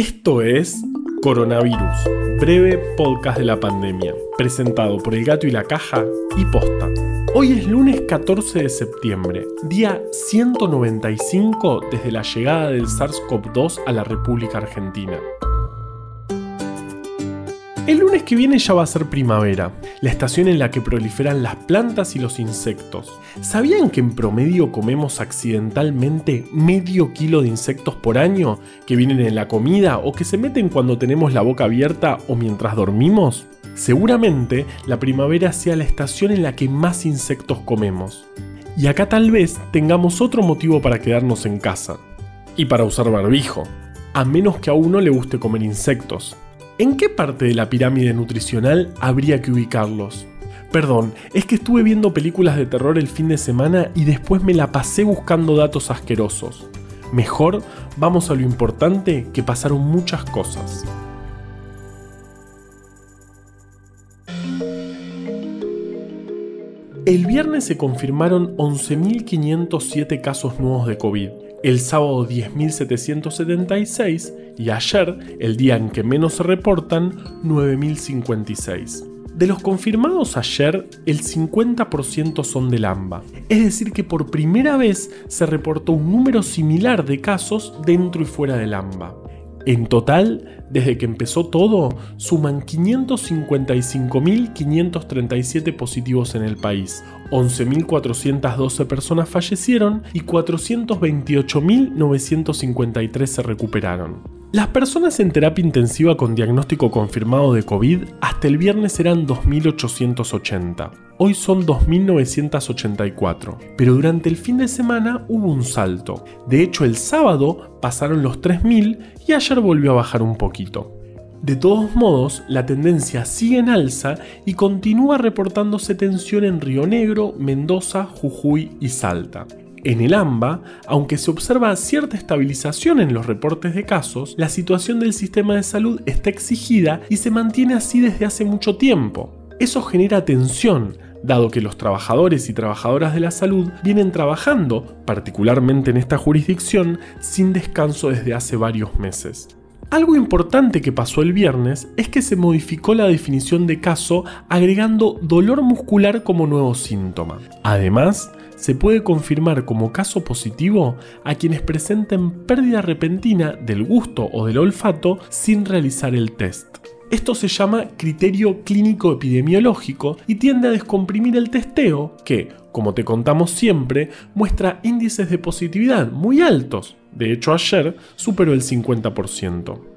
Esto es Coronavirus, breve podcast de la pandemia, presentado por El Gato y la Caja y Posta. Hoy es lunes 14 de septiembre, día 195 desde la llegada del SARS-CoV-2 a la República Argentina. El lunes que viene ya va a ser primavera, la estación en la que proliferan las plantas y los insectos. ¿Sabían que en promedio comemos accidentalmente medio kilo de insectos por año que vienen en la comida o que se meten cuando tenemos la boca abierta o mientras dormimos? Seguramente la primavera sea la estación en la que más insectos comemos. Y acá tal vez tengamos otro motivo para quedarnos en casa. Y para usar barbijo. A menos que a uno le guste comer insectos. ¿En qué parte de la pirámide nutricional habría que ubicarlos? Perdón, es que estuve viendo películas de terror el fin de semana y después me la pasé buscando datos asquerosos. Mejor, vamos a lo importante, que pasaron muchas cosas. El viernes se confirmaron 11.507 casos nuevos de COVID el sábado 10.776 y ayer, el día en que menos se reportan, 9.056. De los confirmados ayer, el 50% son del AMBA, es decir que por primera vez se reportó un número similar de casos dentro y fuera del AMBA. En total, desde que empezó todo, suman 555.537 positivos en el país, 11.412 personas fallecieron y 428.953 se recuperaron. Las personas en terapia intensiva con diagnóstico confirmado de COVID hasta el viernes eran 2.880. Hoy son 2.984, pero durante el fin de semana hubo un salto. De hecho, el sábado pasaron los 3.000 y ayer volvió a bajar un poquito. De todos modos, la tendencia sigue en alza y continúa reportándose tensión en Río Negro, Mendoza, Jujuy y Salta. En el AMBA, aunque se observa cierta estabilización en los reportes de casos, la situación del sistema de salud está exigida y se mantiene así desde hace mucho tiempo. Eso genera tensión, dado que los trabajadores y trabajadoras de la salud vienen trabajando, particularmente en esta jurisdicción, sin descanso desde hace varios meses. Algo importante que pasó el viernes es que se modificó la definición de caso agregando dolor muscular como nuevo síntoma. Además, se puede confirmar como caso positivo a quienes presenten pérdida repentina del gusto o del olfato sin realizar el test. Esto se llama criterio clínico epidemiológico y tiende a descomprimir el testeo que, como te contamos siempre, muestra índices de positividad muy altos. De hecho, ayer superó el 50%.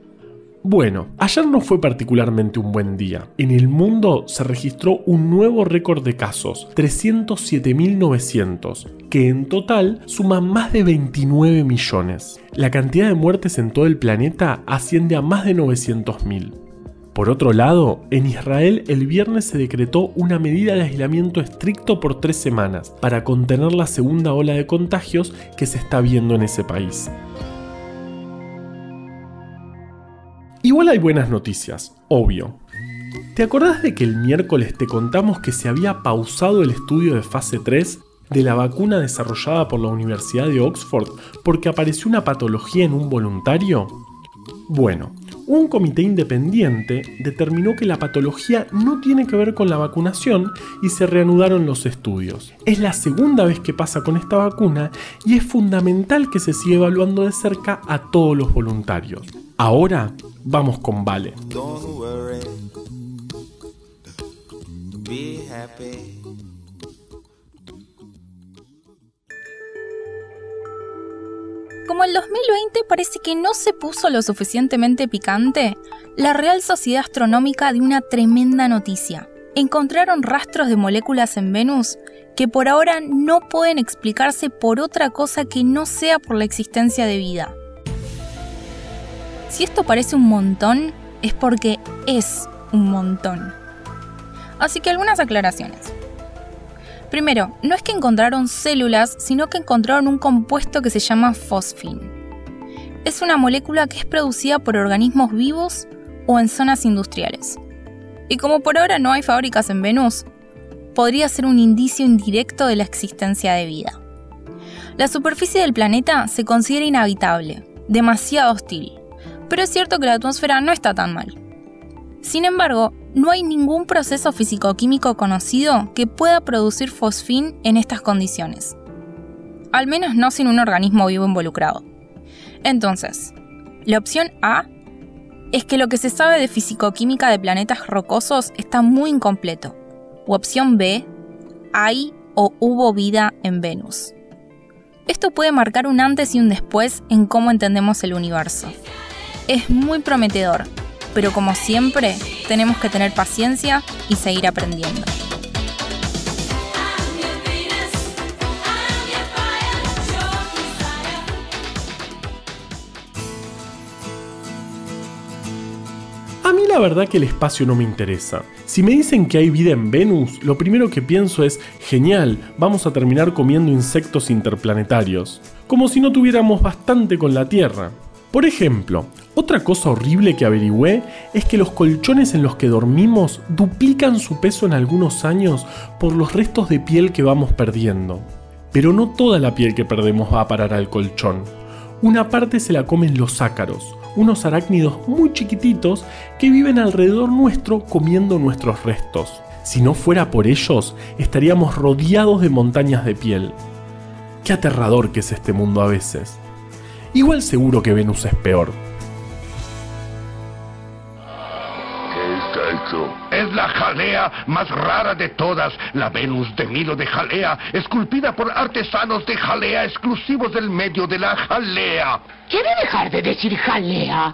Bueno, ayer no fue particularmente un buen día. En el mundo se registró un nuevo récord de casos, 307.900, que en total suma más de 29 millones. La cantidad de muertes en todo el planeta asciende a más de 900.000. Por otro lado, en Israel el viernes se decretó una medida de aislamiento estricto por tres semanas para contener la segunda ola de contagios que se está viendo en ese país. Igual hay buenas noticias, obvio. ¿Te acordás de que el miércoles te contamos que se había pausado el estudio de fase 3 de la vacuna desarrollada por la Universidad de Oxford porque apareció una patología en un voluntario? Bueno, un comité independiente determinó que la patología no tiene que ver con la vacunación y se reanudaron los estudios. Es la segunda vez que pasa con esta vacuna y es fundamental que se siga evaluando de cerca a todos los voluntarios. Ahora vamos con Vale. Como el 2020 parece que no se puso lo suficientemente picante, la Real Sociedad Astronómica dio una tremenda noticia. Encontraron rastros de moléculas en Venus que por ahora no pueden explicarse por otra cosa que no sea por la existencia de vida. Si esto parece un montón, es porque es un montón. Así que algunas aclaraciones. Primero, no es que encontraron células, sino que encontraron un compuesto que se llama fosfin. Es una molécula que es producida por organismos vivos o en zonas industriales. Y como por ahora no hay fábricas en Venus, podría ser un indicio indirecto de la existencia de vida. La superficie del planeta se considera inhabitable, demasiado hostil, pero es cierto que la atmósfera no está tan mal. Sin embargo, no hay ningún proceso físico-químico conocido que pueda producir fosfín en estas condiciones. Al menos no sin un organismo vivo involucrado. Entonces, la opción A es que lo que se sabe de fisicoquímica de planetas rocosos está muy incompleto. O opción B, hay o hubo vida en Venus. Esto puede marcar un antes y un después en cómo entendemos el universo. Es muy prometedor, pero como siempre, tenemos que tener paciencia y seguir aprendiendo. A mí la verdad que el espacio no me interesa. Si me dicen que hay vida en Venus, lo primero que pienso es, genial, vamos a terminar comiendo insectos interplanetarios. Como si no tuviéramos bastante con la Tierra. Por ejemplo, otra cosa horrible que averigüé es que los colchones en los que dormimos duplican su peso en algunos años por los restos de piel que vamos perdiendo. Pero no toda la piel que perdemos va a parar al colchón. Una parte se la comen los ácaros, unos arácnidos muy chiquititos que viven alrededor nuestro comiendo nuestros restos. Si no fuera por ellos, estaríamos rodeados de montañas de piel. Qué aterrador que es este mundo a veces. Igual seguro que Venus es peor. Es la jalea más rara de todas, la Venus de Milo de Jalea, esculpida por artesanos de jalea exclusivos del medio de la jalea. ¿Quiere dejar de decir jalea?